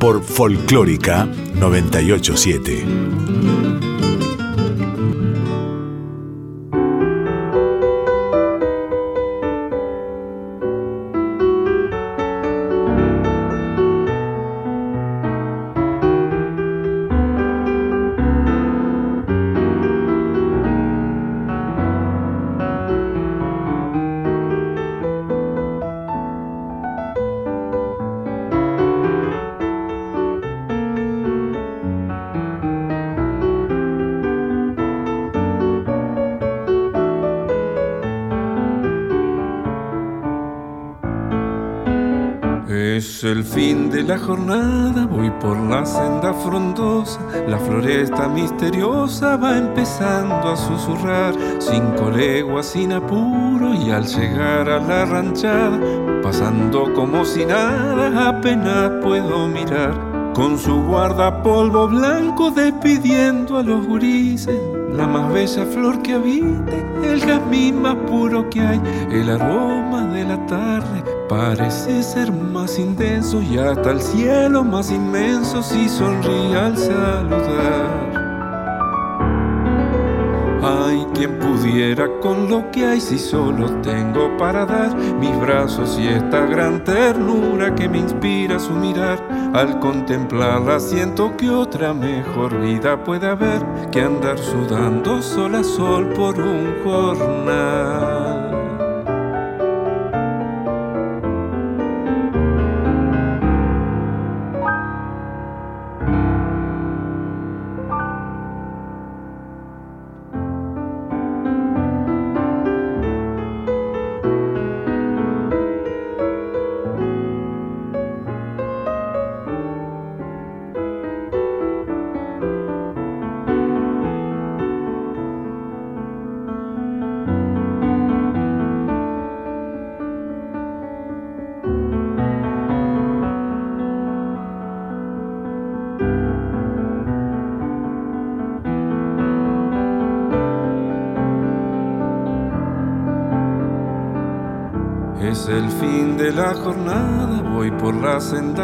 Por Folclórica 987. La jornada voy por la senda frondosa, la floresta misteriosa va empezando a susurrar, cinco leguas sin apuro y al llegar a la ranchada, pasando como si nada, apenas puedo mirar, con su guardapolvo blanco despidiendo a los gurises la más bella flor que habite, el jazmín más puro que hay, el aroma de la tarde parece ser más intenso y hasta el cielo más inmenso si sonríe al saludar. Ay, quien pudiera con lo que hay si solo tengo para dar mis brazos y esta gran ternura que me inspira su mirar. Al contemplarla siento que otra mejor vida puede haber que andar sudando sol a sol por un jornal.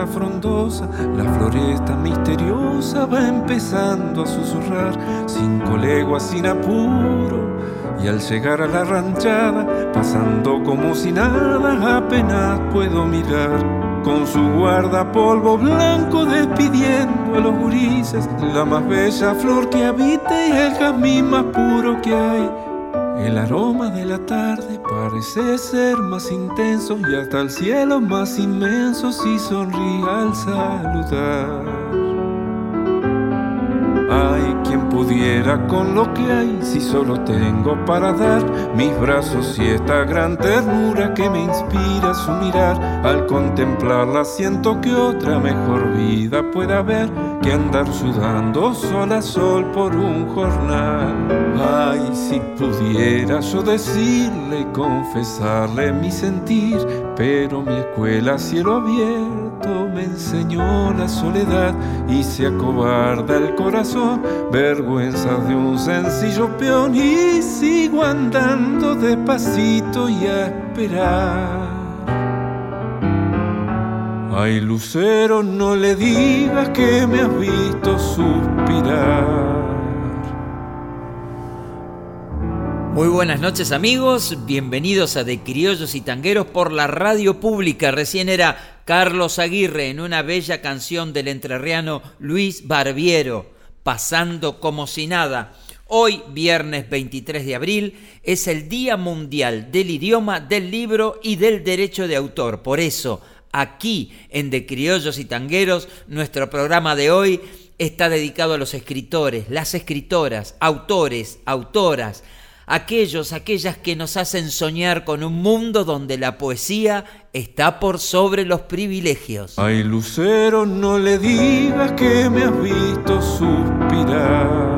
Frondosa, la floresta misteriosa va empezando a susurrar, cinco leguas sin apuro, y al llegar a la ranchada, pasando como si nada, apenas puedo mirar. Con su guardapolvo blanco despidiendo a los gurises, la más bella flor que habite y el jazmín más puro que hay el aroma de la tarde parece ser más intenso y hasta el cielo más inmenso si sonríe al saludar. Pudiera con lo que hay si solo tengo para dar mis brazos y esta gran ternura que me inspira su mirar. Al contemplarla siento que otra mejor vida puede haber que andar sudando sol a sol por un jornal. Ay, si pudiera yo decirle confesarle mi sentir, pero mi escuela cielo abierto enseñó la soledad y se acobarda el corazón, vergüenza de un sencillo peón y sigo andando despacito y a esperar. Ay, Lucero, no le digas que me has visto suspirar. Muy buenas noches amigos, bienvenidos a De Criollos y Tangueros por la radio pública. Recién era Carlos Aguirre en una bella canción del entrerriano Luis Barbiero, pasando como si nada. Hoy, viernes 23 de abril, es el Día Mundial del Idioma, del Libro y del Derecho de Autor. Por eso, aquí en De Criollos y Tangueros. Nuestro programa de hoy está dedicado a los escritores, las escritoras, autores, autoras, aquellos, aquellas que nos hacen soñar con un mundo donde la poesía está por sobre los privilegios. Ay, Lucero, no le digas que me has visto suspirar.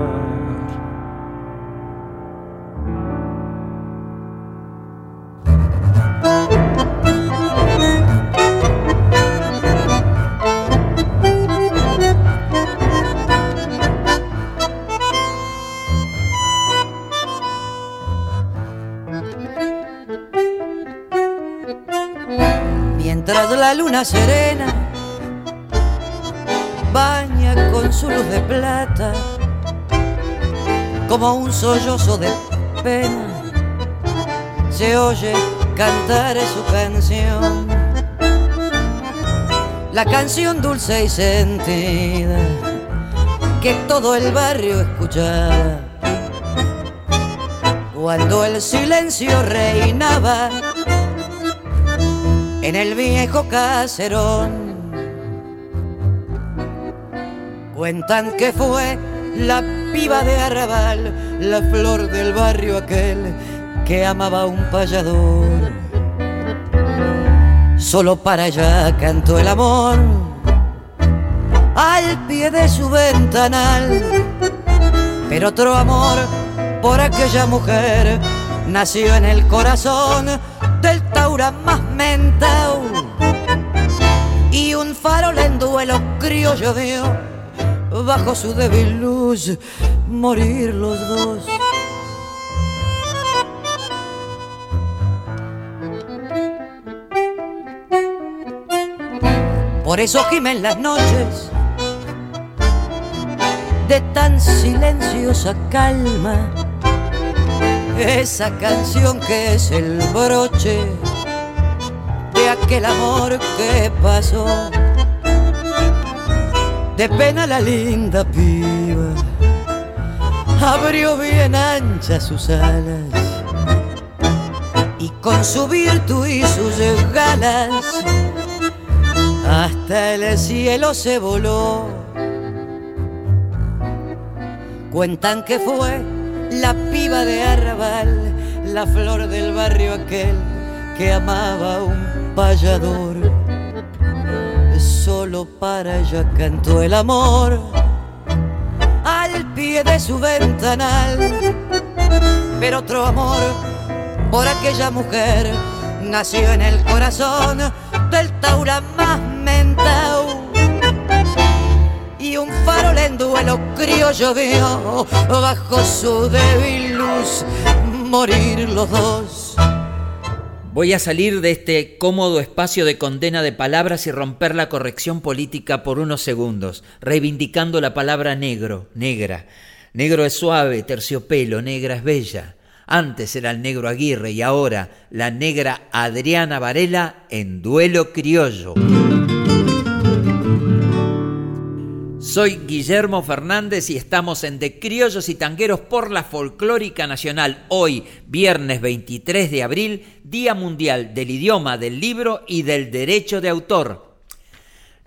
La luna serena baña con su luz de plata como un sollozo de pena se oye cantar su canción. La canción dulce y sentida que todo el barrio escuchaba. Cuando el silencio reinaba en el viejo caserón. Cuentan que fue la piba de arrabal, la flor del barrio aquel que amaba a un payador. Solo para ella cantó el amor al pie de su ventanal. Pero otro amor por aquella mujer nació en el corazón del Taura más mentao y un farol en duelo criollo vio bajo su débil luz morir los dos. Por eso gimen las noches de tan silenciosa calma esa canción que es el broche de aquel amor que pasó. De pena la linda piba abrió bien anchas sus alas y con su virtud y sus galas hasta el cielo se voló. Cuentan que fue la piba de Arrabal, la flor del barrio aquel que amaba un payador. Solo para ella cantó el amor al pie de su ventanal. Pero otro amor por aquella mujer nació en el corazón del Taura más mentao y un farol en duelo criollo vio bajo su débil luz morir los dos. Voy a salir de este cómodo espacio de condena de palabras y romper la corrección política por unos segundos, reivindicando la palabra negro, negra. Negro es suave, terciopelo, negra es bella. Antes era el negro Aguirre y ahora la negra Adriana Varela en duelo criollo. Soy Guillermo Fernández y estamos en De Criollos y Tangueros por la Folclórica Nacional. Hoy, viernes 23 de abril, Día Mundial del Idioma, del Libro y del Derecho de Autor.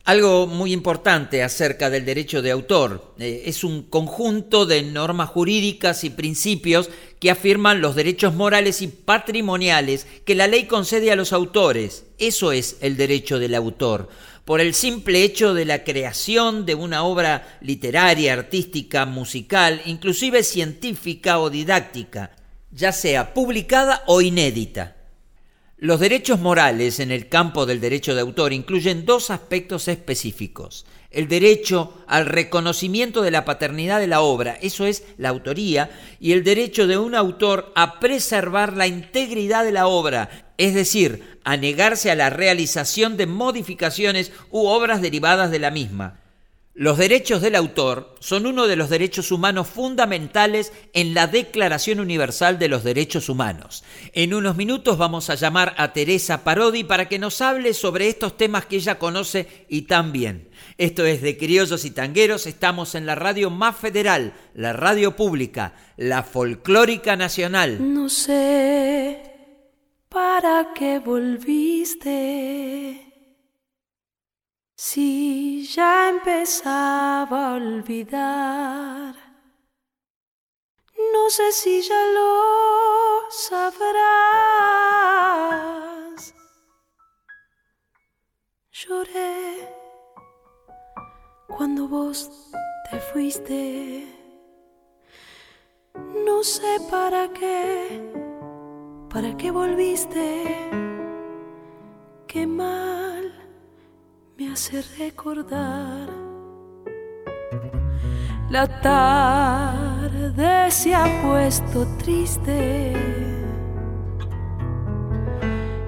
Algo muy importante acerca del derecho de autor eh, es un conjunto de normas jurídicas y principios que afirman los derechos morales y patrimoniales que la ley concede a los autores. Eso es el derecho del autor por el simple hecho de la creación de una obra literaria, artística, musical, inclusive científica o didáctica, ya sea publicada o inédita. Los derechos morales en el campo del derecho de autor incluyen dos aspectos específicos. El derecho al reconocimiento de la paternidad de la obra, eso es la autoría, y el derecho de un autor a preservar la integridad de la obra, es decir, a negarse a la realización de modificaciones u obras derivadas de la misma. Los derechos del autor son uno de los derechos humanos fundamentales en la Declaración Universal de los Derechos Humanos. En unos minutos vamos a llamar a Teresa Parodi para que nos hable sobre estos temas que ella conoce y tan bien. Esto es de Criollos y Tangueros, estamos en la radio más federal, la radio pública, la folclórica nacional. No sé ¿Para qué volviste? Si ya empezaba a olvidar, no sé si ya lo sabrás. Lloré cuando vos te fuiste. No sé para qué, para qué volviste. Qué mal me hace recordar la tarde se ha puesto triste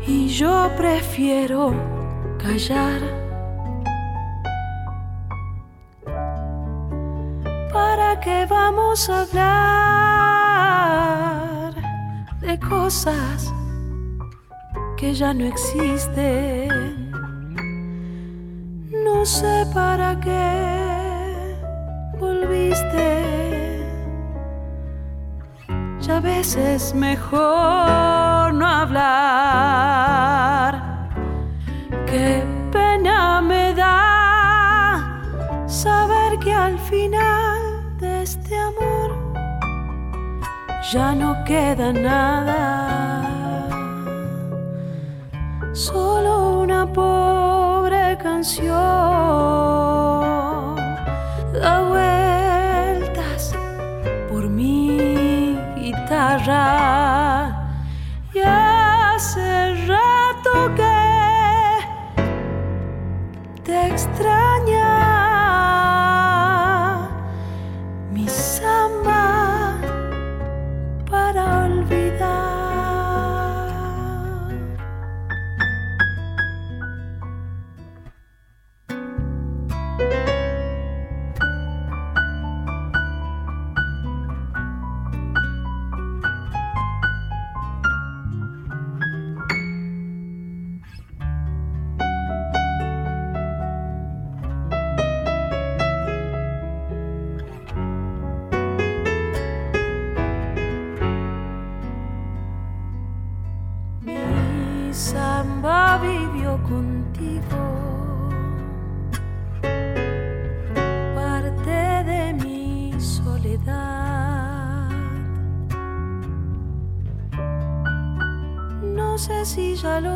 y yo prefiero callar. ¿Para qué vamos a hablar de cosas que ya no existen? No sé para qué volviste. Ya a veces mejor no hablar. Qué pena me da saber que al final ya no queda nada. Solo una pobre canción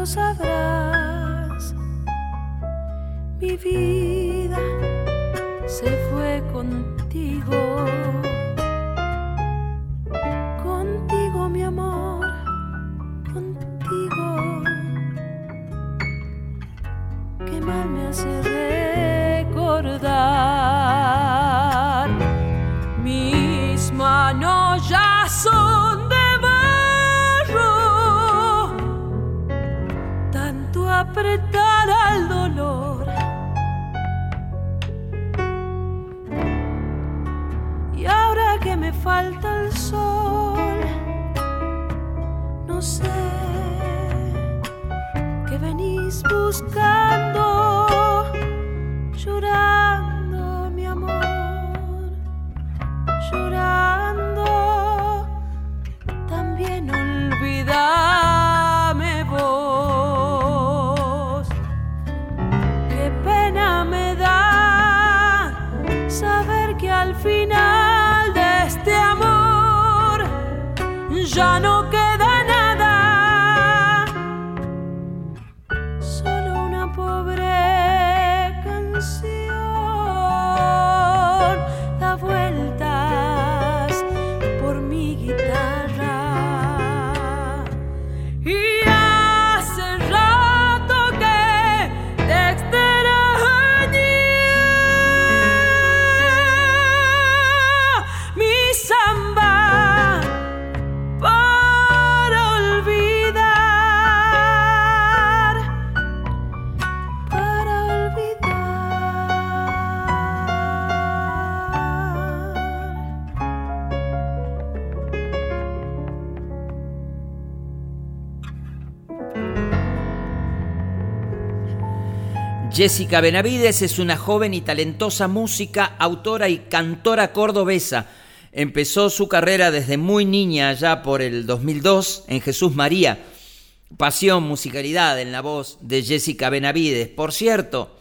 sabrás. Mi vida se fue contigo. Contigo, mi amor, contigo. Qué mal me hace recordar. Mis manos ya son Jessica Benavides es una joven y talentosa música, autora y cantora cordobesa. Empezó su carrera desde muy niña, ya por el 2002, en Jesús María. Pasión, musicalidad en la voz de Jessica Benavides. Por cierto,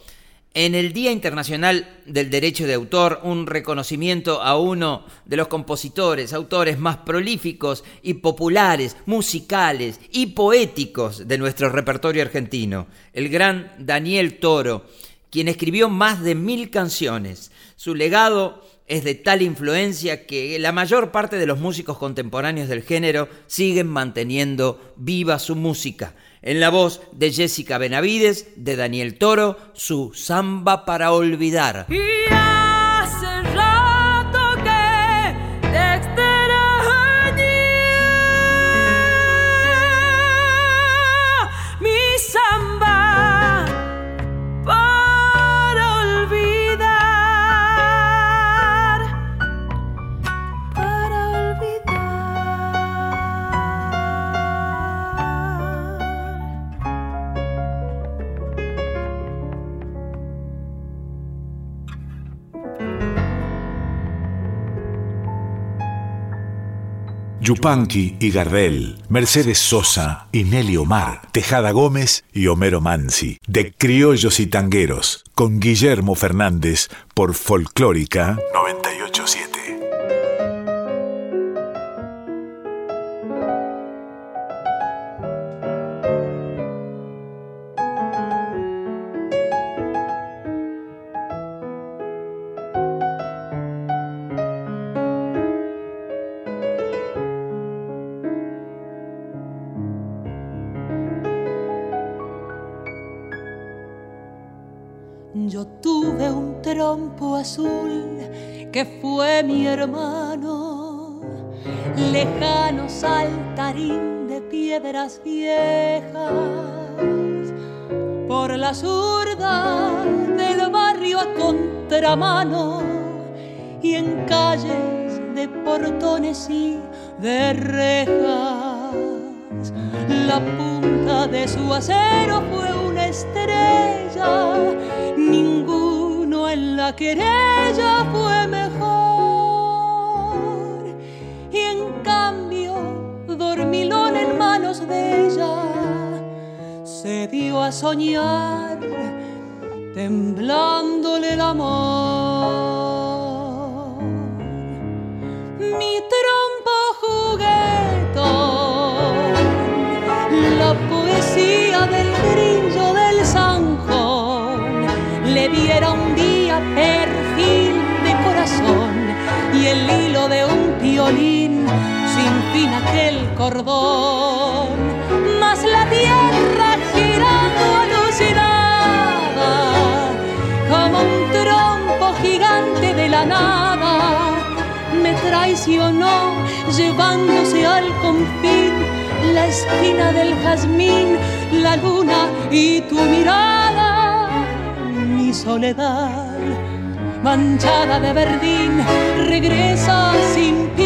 En el Día Internacional del Derecho de Autor, un reconocimiento a uno de los compositores, autores más prolíficos y populares, musicales y poéticos de nuestro repertorio argentino, el gran Daniel Toro, quien escribió más de mil canciones. Su legado es de tal influencia que la mayor parte de los músicos contemporáneos del género siguen manteniendo viva su música en la voz de Jessica Benavides, de Daniel Toro, su Samba para Olvidar. Yupanqui y Gardel, Mercedes Sosa y Nelly Omar, Tejada Gómez y Homero Mansi, de Criollos y Tangueros, con Guillermo Fernández por Folclórica 987. Su acero fue una estrella, ningún la querella fue mejor. Y en cambio dormilón en manos de ella se dio a soñar temblándole el amor cordón, más la tierra girando alucinada como un trompo gigante de la nada me traicionó llevándose al confín la esquina del jazmín, la luna y tu mirada, mi soledad manchada de verdín, regresa sin piedad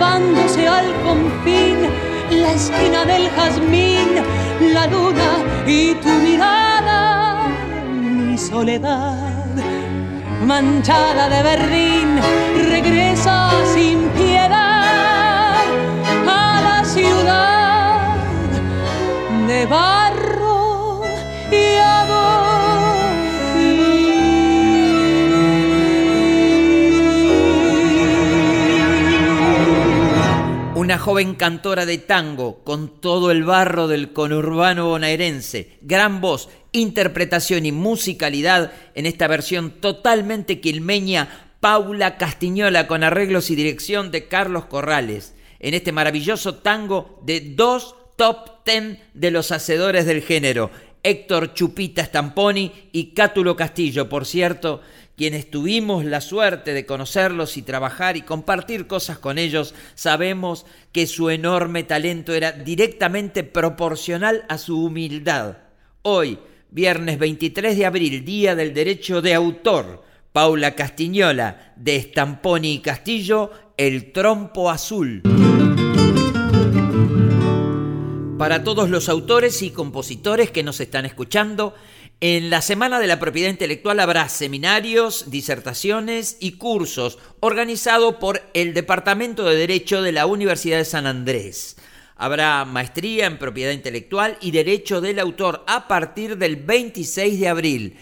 llevándose al confín la esquina del jazmín, la luna y tu mirada, mi soledad manchada de verdín, regresa sin piedad a la ciudad de barro y Una joven cantora de tango con todo el barro del conurbano bonaerense, gran voz, interpretación y musicalidad en esta versión totalmente quilmeña, Paula Castiñola con arreglos y dirección de Carlos Corrales, en este maravilloso tango de dos top ten de los hacedores del género, Héctor Chupita Stamponi y Cátulo Castillo, por cierto, quienes tuvimos la suerte de conocerlos y trabajar y compartir cosas con ellos, sabemos que su enorme talento era directamente proporcional a su humildad. Hoy, viernes 23 de abril, Día del Derecho de Autor, Paula Castiñola, de Stamponi y Castillo, El Trompo Azul. Para todos los autores y compositores que nos están escuchando, en la Semana de la Propiedad Intelectual habrá seminarios, disertaciones y cursos organizados por el Departamento de Derecho de la Universidad de San Andrés. Habrá maestría en propiedad intelectual y derecho del autor a partir del 26 de abril.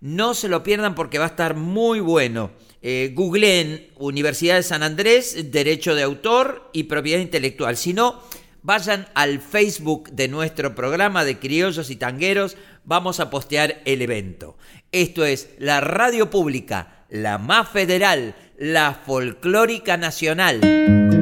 No se lo pierdan porque va a estar muy bueno. Eh, googleen Universidad de San Andrés, Derecho de Autor y Propiedad Intelectual. Si no, vayan al Facebook de nuestro programa de criollos y tangueros, vamos a postear el evento. Esto es la radio pública, la más federal, la folclórica nacional.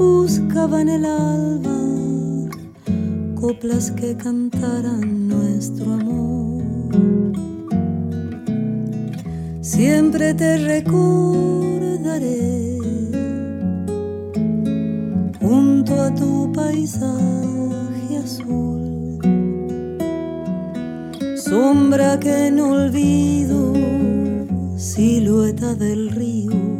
buscaba en el alba coplas que cantaran nuestro amor. Siempre te recordaré junto a tu paisaje azul, sombra que no olvido, silueta del río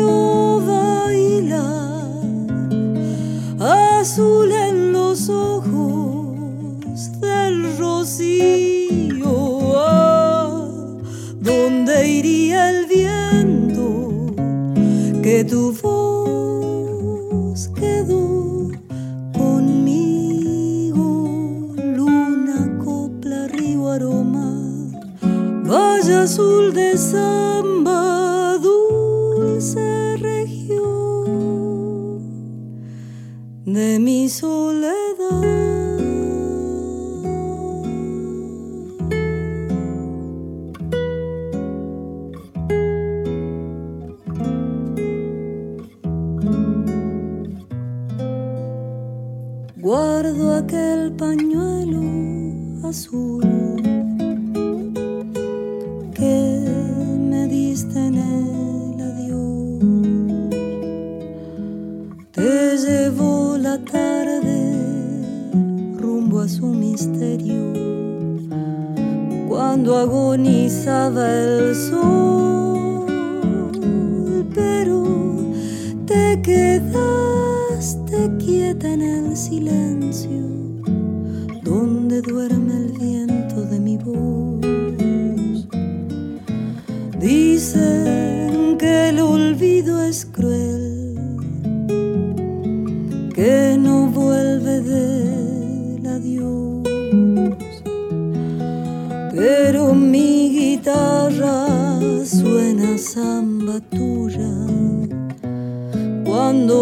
de samba, dulce región de mi soledad. Guardo aquel pañuelo azul el sol, pero te quedaste quieta en el silencio donde duerme el viento de mi voz. Dicen que el olvido es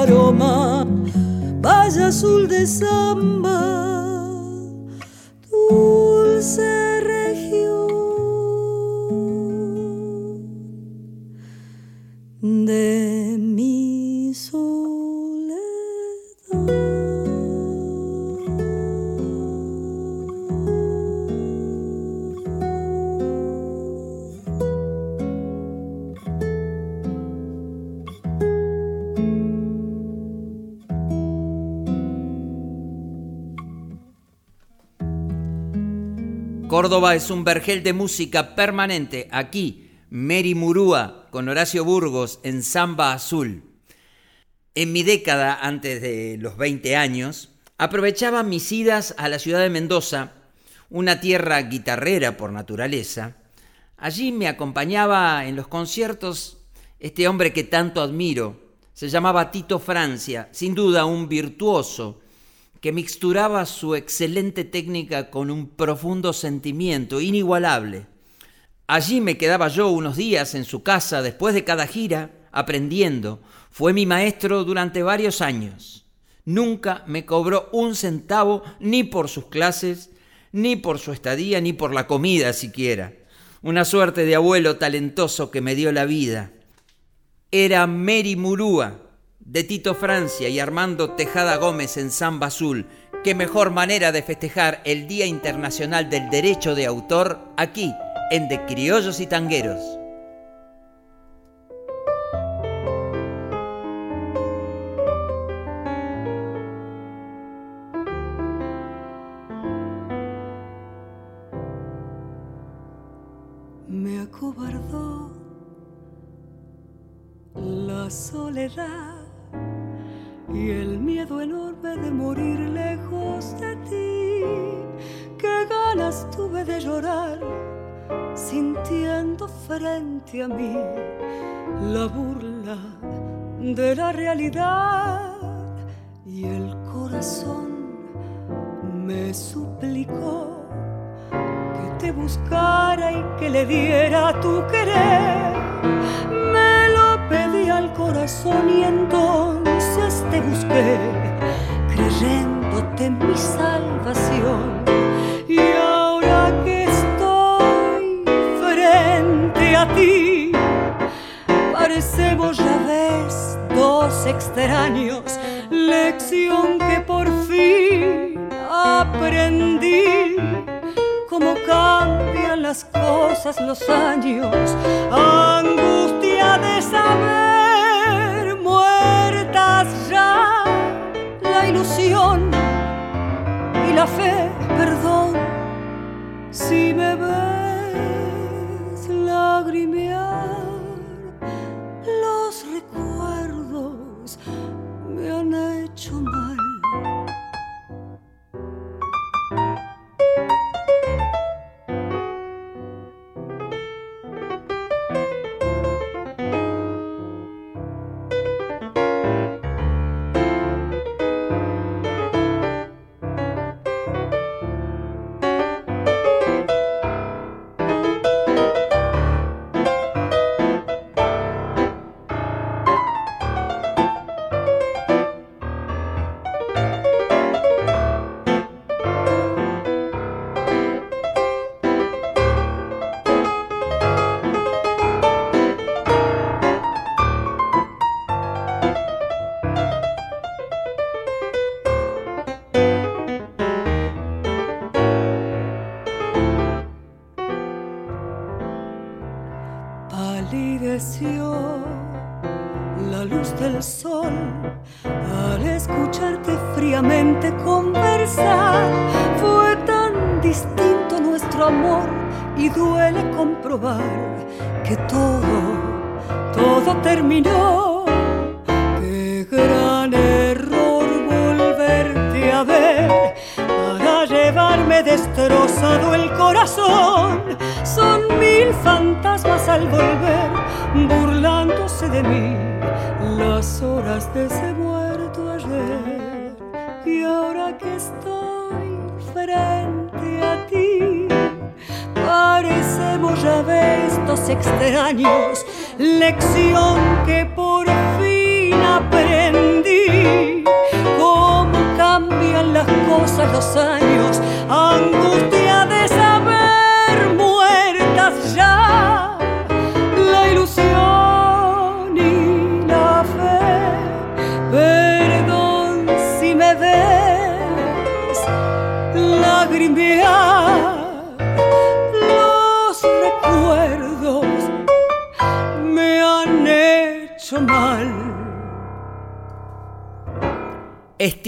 aroma, vaya azul de samba Es un vergel de música permanente. Aquí, Mary Murúa con Horacio Burgos en Samba Azul. En mi década, antes de los 20 años, aprovechaba mis idas a la ciudad de Mendoza, una tierra guitarrera por naturaleza. Allí me acompañaba en los conciertos este hombre que tanto admiro. Se llamaba Tito Francia, sin duda un virtuoso que mixturaba su excelente técnica con un profundo sentimiento inigualable. Allí me quedaba yo unos días en su casa después de cada gira, aprendiendo. Fue mi maestro durante varios años. Nunca me cobró un centavo ni por sus clases, ni por su estadía, ni por la comida siquiera. Una suerte de abuelo talentoso que me dio la vida. Era Mary Murúa, de Tito Francia y Armando Tejada Gómez en Samba Azul. Qué mejor manera de festejar el Día Internacional del Derecho de Autor aquí, en De Criollos y Tangueros.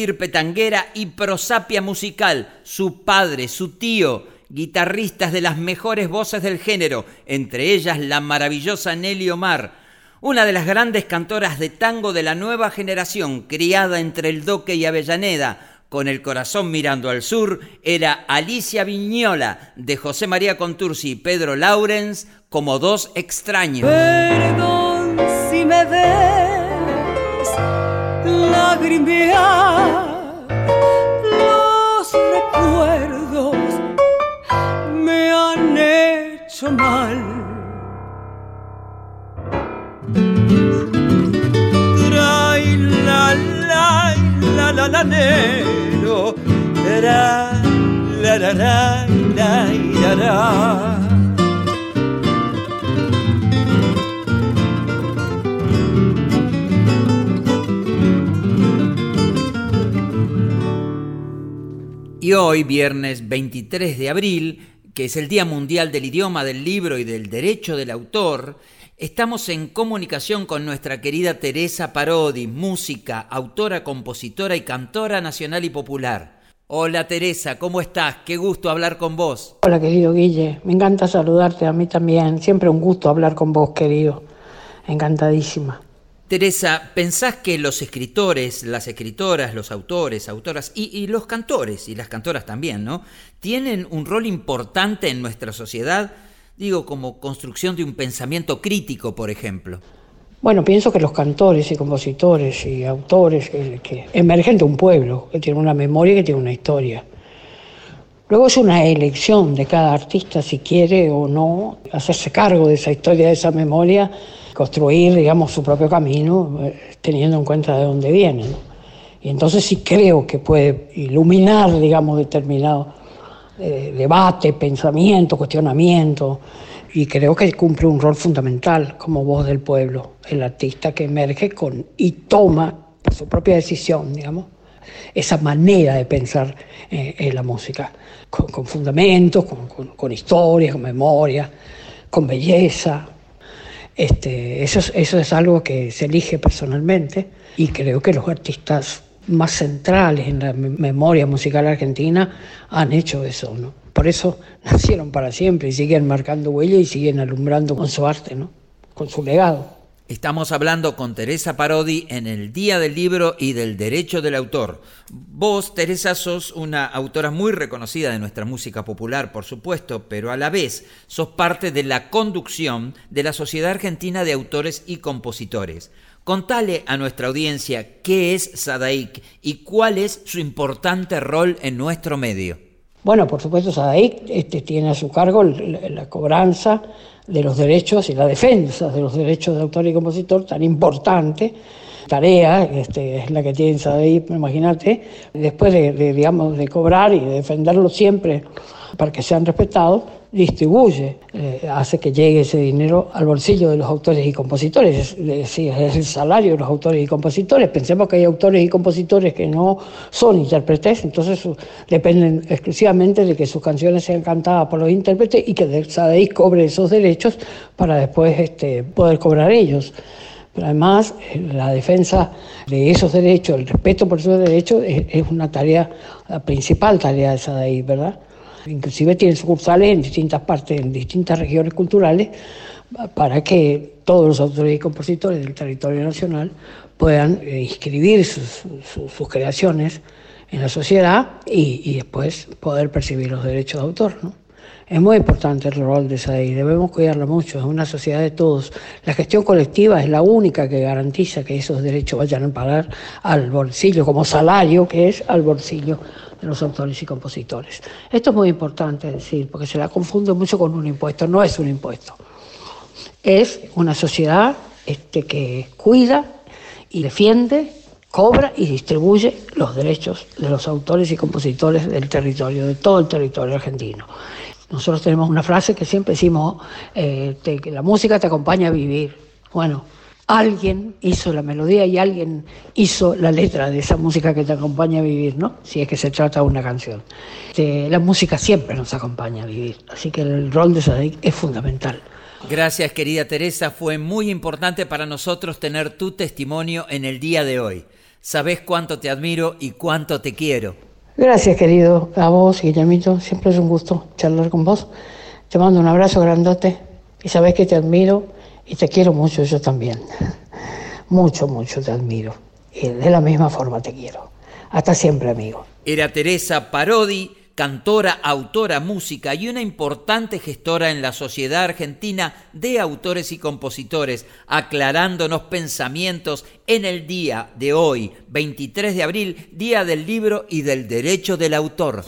Estirpe tanguera y prosapia musical, su padre, su tío, guitarristas de las mejores voces del género, entre ellas la maravillosa Nelly Omar, una de las grandes cantoras de tango de la nueva generación, criada entre el Doque y Avellaneda, con el corazón mirando al sur, era Alicia Viñola, de José María Contursi y Pedro Laurens, como dos extraños. Perdón si me lagrimear los recuerdos me han hecho mal. Trai la la la la la nero, la la la la la la. Y hoy, viernes 23 de abril, que es el Día Mundial del Idioma, del Libro y del Derecho del Autor, estamos en comunicación con nuestra querida Teresa Parodi, música, autora, compositora y cantora nacional y popular. Hola Teresa, ¿cómo estás? Qué gusto hablar con vos. Hola querido Guille, me encanta saludarte a mí también. Siempre un gusto hablar con vos, querido. Encantadísima. Teresa, ¿pensás que los escritores, las escritoras, los autores, autoras y, los cantores y las cantoras también, ¿no? Tienen un rol importante en nuestra sociedad, digo, como construcción de un pensamiento crítico, por ejemplo. Bueno, pienso que los cantores y compositores y autores que, emergen de un pueblo, que tiene una memoria que tiene una historia. Luego es una elección de cada artista si quiere o no hacerse cargo de esa historia, de esa memoria construir, digamos, su propio camino, eh, teniendo en cuenta de dónde viene. Y entonces sí creo que puede iluminar, digamos, determinado eh, debate, pensamiento, cuestionamiento, y creo que cumple un rol fundamental como voz del pueblo, el artista que emerge con y toma su propia decisión, digamos, esa manera de pensar eh, en la música, con, fundamentos, con, con, con historia, con memoria, con belleza, este, eso, es, eso es algo que se elige personalmente y creo que los artistas más centrales en la memoria musical argentina han hecho eso, ¿no? Por eso nacieron para siempre y siguen marcando huella y siguen alumbrando con su arte, ¿no? Con su legado. Estamos hablando con Teresa Parodi en el Día del Libro y del Derecho del Autor. Vos, Teresa, sos una autora muy reconocida de nuestra música popular, por supuesto, pero a la vez sos parte de la conducción de la Sociedad Argentina de Autores y Compositores. Contale a nuestra audiencia qué es Sadaik y cuál es su importante rol en nuestro medio. Bueno, por supuesto, Sadaik este, tiene a su cargo la cobranza de los derechos y la defensa de los derechos de autor y compositor tan importante tarea este, es la que tienen ahí, imagínate, después de, digamos, de cobrar y de defenderlo siempre para que sean respetados, distribuye, eh, hace que llegue ese dinero al bolsillo de los autores y compositores, es, decir, es el salario de los autores y compositores. Pensemos que hay autores y compositores que no son intérpretes, entonces dependen exclusivamente de que sus canciones sean cantadas por los intérpretes y que SADEI cobre esos derechos para después este, poder cobrar ellos. Pero además, eh, la defensa de esos derechos, el respeto por esos derechos, es, es una tarea, la principal tarea de SADEI, ¿verdad? Inclusive tiene sucursales en distintas partes, en distintas regiones culturales, para que todos los autores y compositores del territorio nacional puedan eh, inscribir sus, creaciones en la sociedad y, después poder percibir los derechos de autor. ¿no? Es muy importante el rol de esa ley, debemos cuidarla mucho, es una sociedad de todos. La gestión colectiva es la única que garantiza que esos derechos vayan a pagar al bolsillo, como salario que es al bolsillo de los autores y compositores. Esto es muy importante decir, porque se la confunde mucho con un impuesto, no es un impuesto. Es una sociedad este, que cuida y defiende cobra y distribuye los derechos de los autores y compositores del territorio, de todo el territorio argentino. Nosotros tenemos una frase que siempre decimos, eh, la música te acompaña a vivir. Bueno, alguien hizo la melodía y alguien hizo la letra de esa música que te acompaña a vivir, ¿no? Si es que se trata de una canción. la música siempre nos acompaña a vivir, así que el rol de Sadik es fundamental. Gracias querida Teresa, fue muy importante para nosotros tener tu testimonio en el día de hoy. Sabes cuánto te admiro y cuánto te quiero. Gracias, querido. A vos, Guillermito. Siempre es un gusto charlar con vos. Te mando un abrazo grandote y sabes que te admiro y te quiero mucho yo también. Mucho, mucho te admiro. Y de la misma forma te quiero. Hasta siempre, amigo. Era Teresa Parodi cantora, autora, música y una importante gestora en la sociedad argentina de autores y compositores, aclarándonos pensamientos en el día de hoy, 23 de abril, Día del Libro y del Derecho del Autor.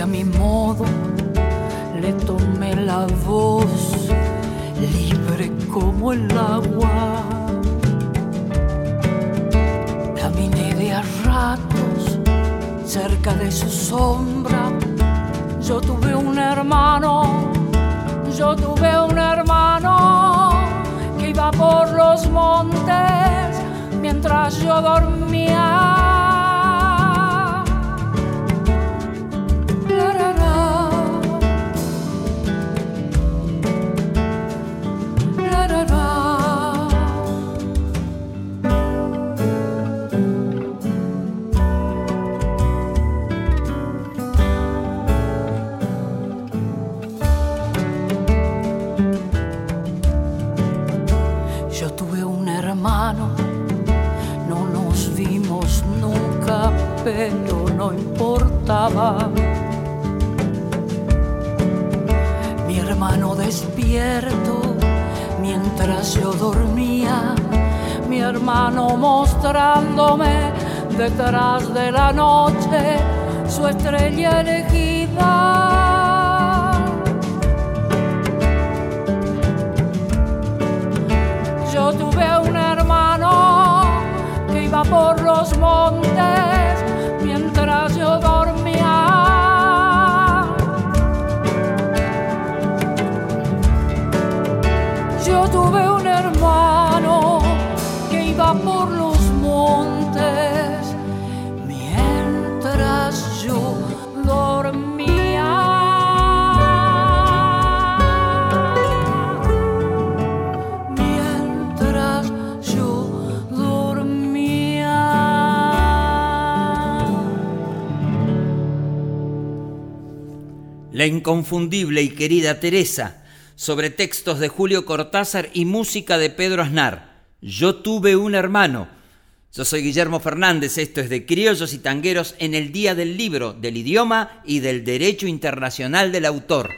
a mi modo, le tomé la voz, libre como el agua. Caminé de a ratos cerca de su sombra. Yo tuve un hermano, yo tuve un hermano que iba por los montes mientras yo dormía. Detrás de la noche su estrella elegida. Yo tuve un hermano que iba por los montes la inconfundible y querida Teresa, sobre textos de Julio Cortázar y música de Pedro Aznar. Yo tuve un hermano. Yo soy Guillermo Fernández, esto es de Criollos y Tangueros en el Día del Libro, del Idioma y del Derecho Internacional del Autor.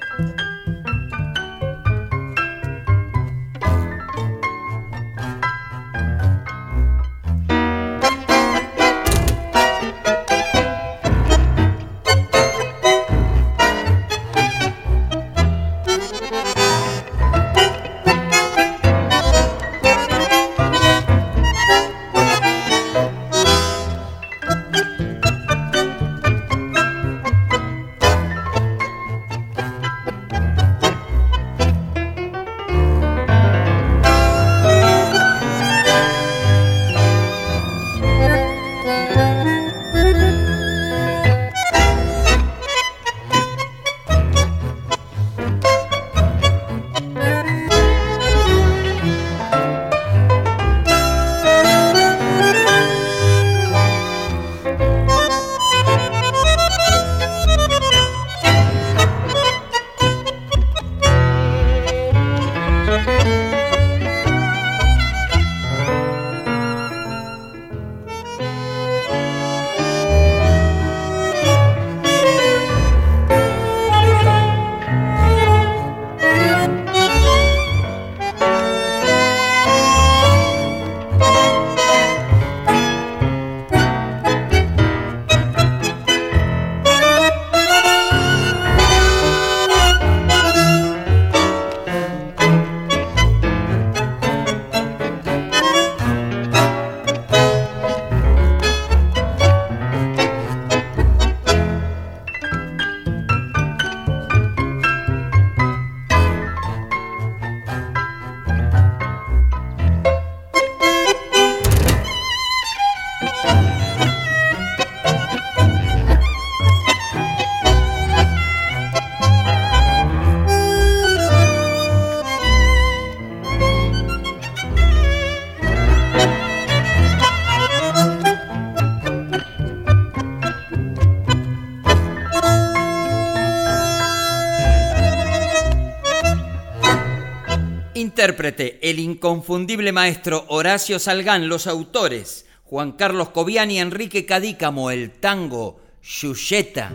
Intérprete, el inconfundible maestro Horacio Salgán, los autores, Juan Carlos Cobiani y Enrique Cadícamo, el tango Yuyeta.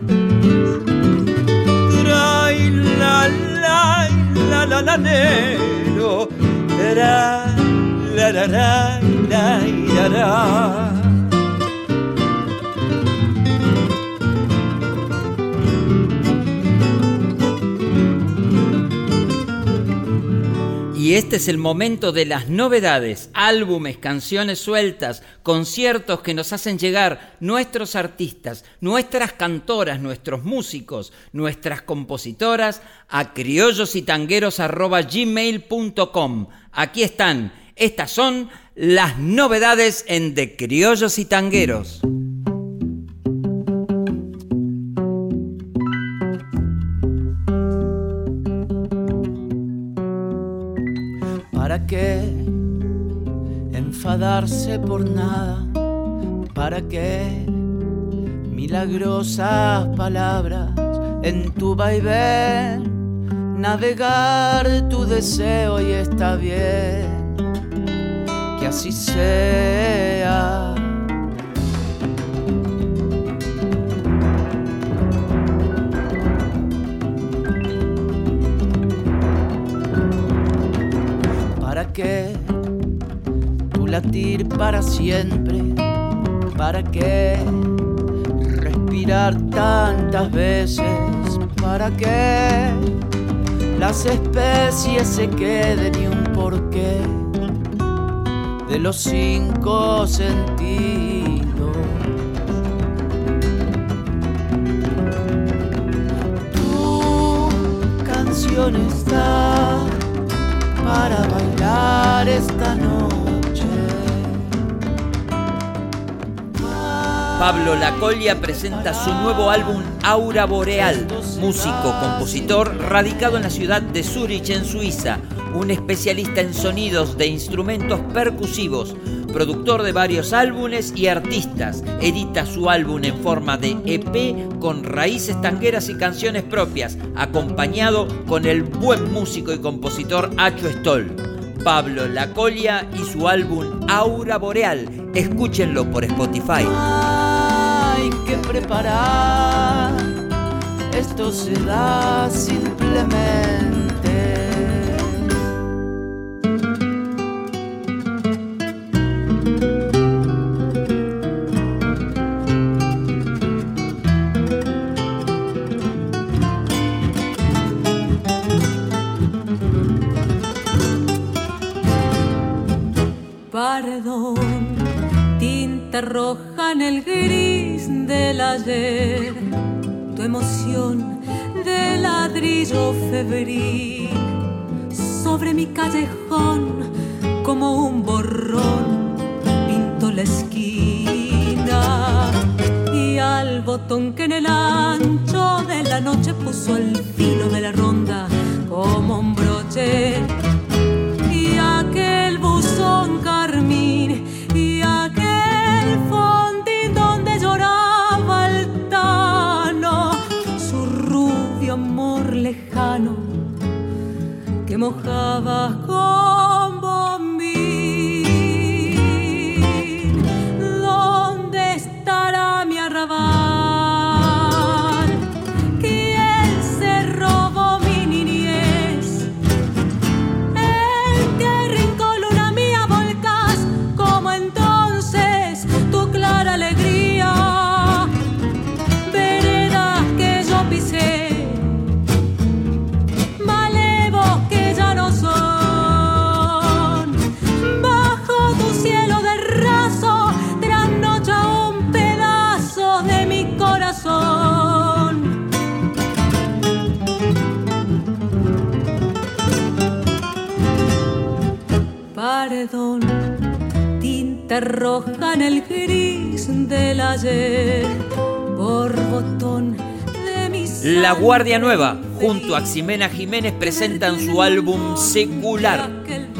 Y este es el momento de las novedades, álbumes, canciones sueltas, conciertos que nos hacen llegar nuestros artistas, nuestras cantoras, nuestros músicos, nuestras compositoras a criollosytangueros.gmail.com. Aquí están, estas son las novedades en De Criollos y Tangueros. Enfadarse por nada? ¿Para qué milagrosas palabras en tu vaivén? Navegar tu deseo y está bien que así sea. qué? Para siempre, ¿para qué? Respirar tantas veces, ¿para qué? Las especies se queden y un porqué de los cinco sentidos. Tu canción está para bailar esta noche. Pablo Lacolia presenta su nuevo álbum Aura Boreal, músico, compositor, radicado en la ciudad de Zurich, en Suiza, un especialista en sonidos de instrumentos percusivos, productor de varios álbumes y artistas. Edita su álbum en forma de EP con raíces tangueras y canciones propias, acompañado con el buen músico y compositor Acho Stoll. Pablo Lacolia y su álbum Aura Boreal. Escúchenlo por Spotify. Que preparar, esto se da simplemente. Tinta roja en el gris del ayer, tu emoción de ladrillo febril. Sobre mi callejón como un borrón pinto la esquina y al botón que en el ancho de la noche puso al filo de la ronda como un broche que mojaba con el gris del ayer, de mis La Guardia Nueva, junto a Ximena Jiménez, presentan su álbum Secular.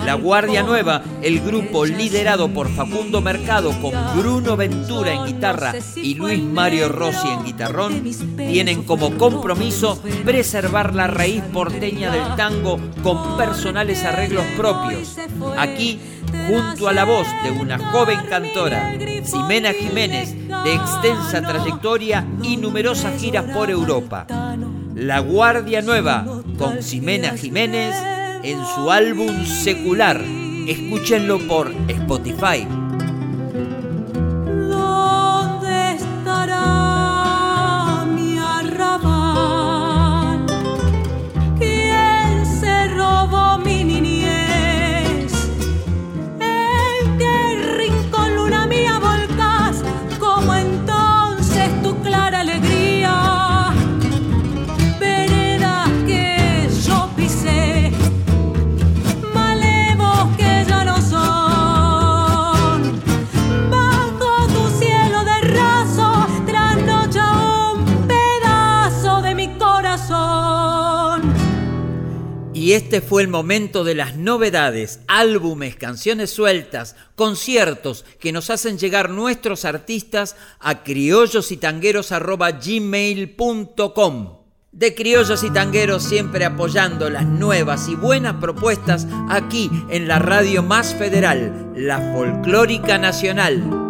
La Guardia Nueva, el grupo liderado por Facundo Mercado con Bruno Ventura en guitarra y Luis Mario Rossi en guitarrón, tienen como compromiso preservar la raíz porteña del tango con personales arreglos propios. Aquí, junto a la voz de una joven cantora, Ximena Jiménez, de extensa trayectoria y numerosas giras por Europa. La Guardia Nueva con Ximena Jiménez en su álbum Secular. Escúchenlo por Spotify. Y este fue el momento de las novedades, álbumes, canciones sueltas, conciertos que nos hacen llegar nuestros artistas a criollositangueros.gmail.com. De criollos y tangueros siempre apoyando las nuevas y buenas propuestas aquí en la radio más federal, la folclórica nacional.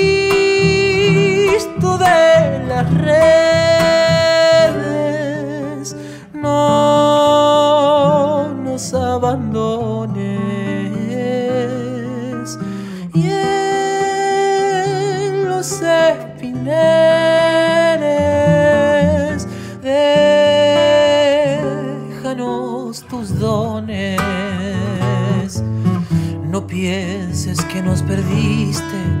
De las redes, no nos abandones. Y en los espineles, déjanos tus dones. No pienses que nos perdiste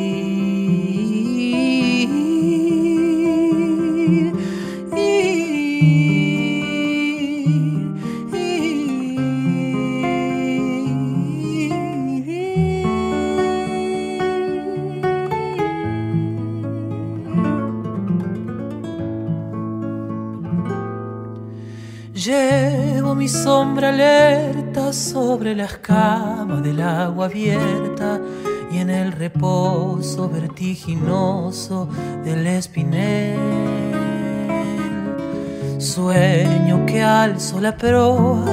Sombra alerta sobre las camas del agua abierta y en el reposo vertiginoso del espinel. Sueño que alzo la proa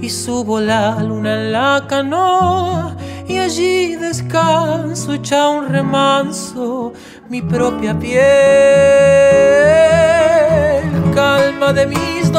y subo la luna en la canoa y allí descanso echa un remanso mi propia piel. Calma de mis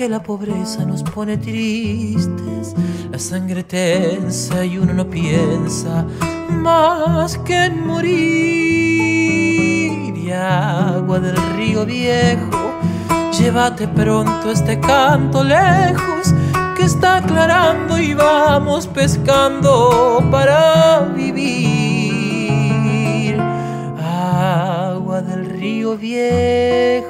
Que la pobreza nos pone tristes. La sangre tensa y uno no piensa más que en morir. Y agua del río viejo, llévate pronto este canto lejos que está aclarando y vamos pescando para vivir. Agua del río viejo,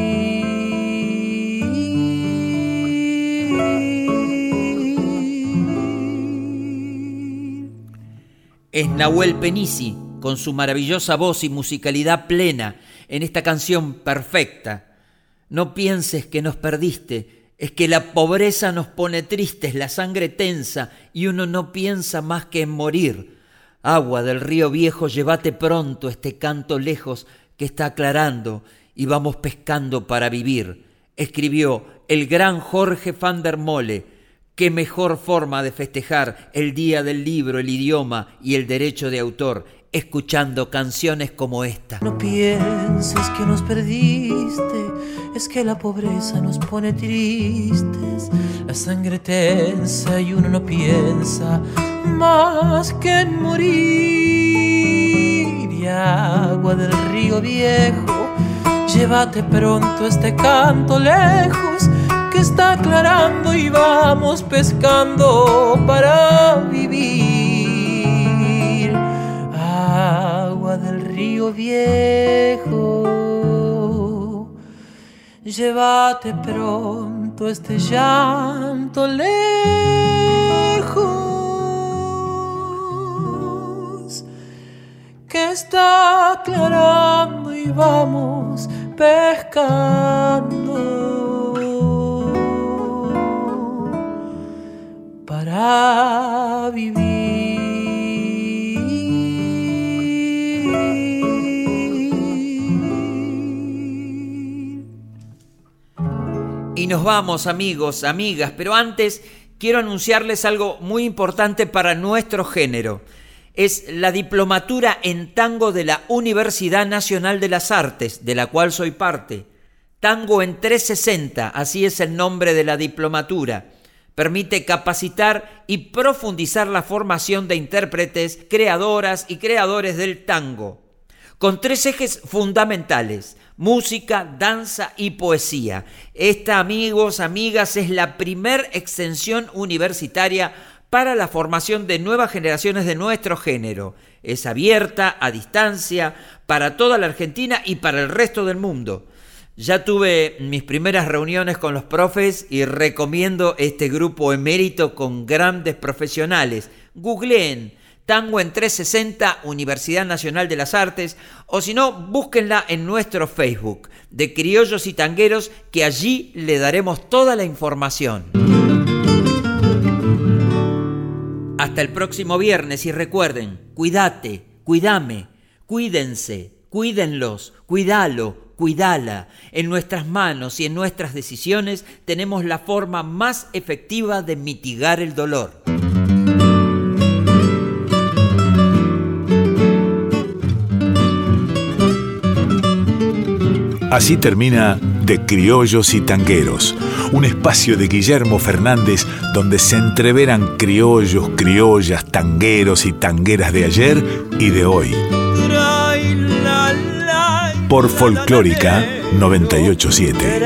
Es Nahuel Penisi, con su maravillosa voz y musicalidad plena, en esta canción perfecta. No pienses que nos perdiste, es que la pobreza nos pone tristes, la sangre tensa, y uno no piensa más que en morir. Agua del río viejo, llévate pronto este canto lejos que está aclarando, y vamos pescando para vivir. Escribió el gran Jorge van der Mole. Qué mejor forma de festejar el día del libro, el idioma y el derecho de autor, escuchando canciones como esta. No pienses que nos perdiste, es que la pobreza nos pone tristes. La sangre tensa y uno no piensa más que en morir. Y agua del río viejo, llévate pronto este canto lejos que está aclarando y vamos pescando para vivir. Agua del río viejo, llévate pronto este llanto lejos que está aclarando y vamos pescando para vivir. Y nos vamos amigos, amigas, pero antes quiero anunciarles algo muy importante para nuestro género. Es la diplomatura en tango de la Universidad Nacional de las Artes, de la cual soy parte. Tango en 360, así es el nombre de la diplomatura. Permite capacitar y profundizar la formación de intérpretes, creadoras y creadores del tango, con tres ejes fundamentales, música, danza y poesía. Esta, amigos, amigas, es la primer extensión universitaria para la formación de nuevas generaciones de nuestro género. Es abierta, a distancia, para toda la Argentina y para el resto del mundo. Ya tuve mis primeras reuniones con los profes y recomiendo este grupo emérito con grandes profesionales. Googleen Tango en 360 Universidad Nacional de las Artes o si no, búsquenla en nuestro Facebook de Criollos y Tangueros que allí le daremos toda la información. Hasta el próximo viernes y recuerden, cuídate, cuídame, cuídense, cuídenlos, cuídalo, cuídala. En nuestras manos y en nuestras decisiones tenemos la forma más efectiva de mitigar el dolor. Así termina De Criollos y Tangueros, un espacio de Guillermo Fernández donde se entreveran criollos, criollas, tangueros y tangueras de ayer y de hoy. Por Folclórica 987.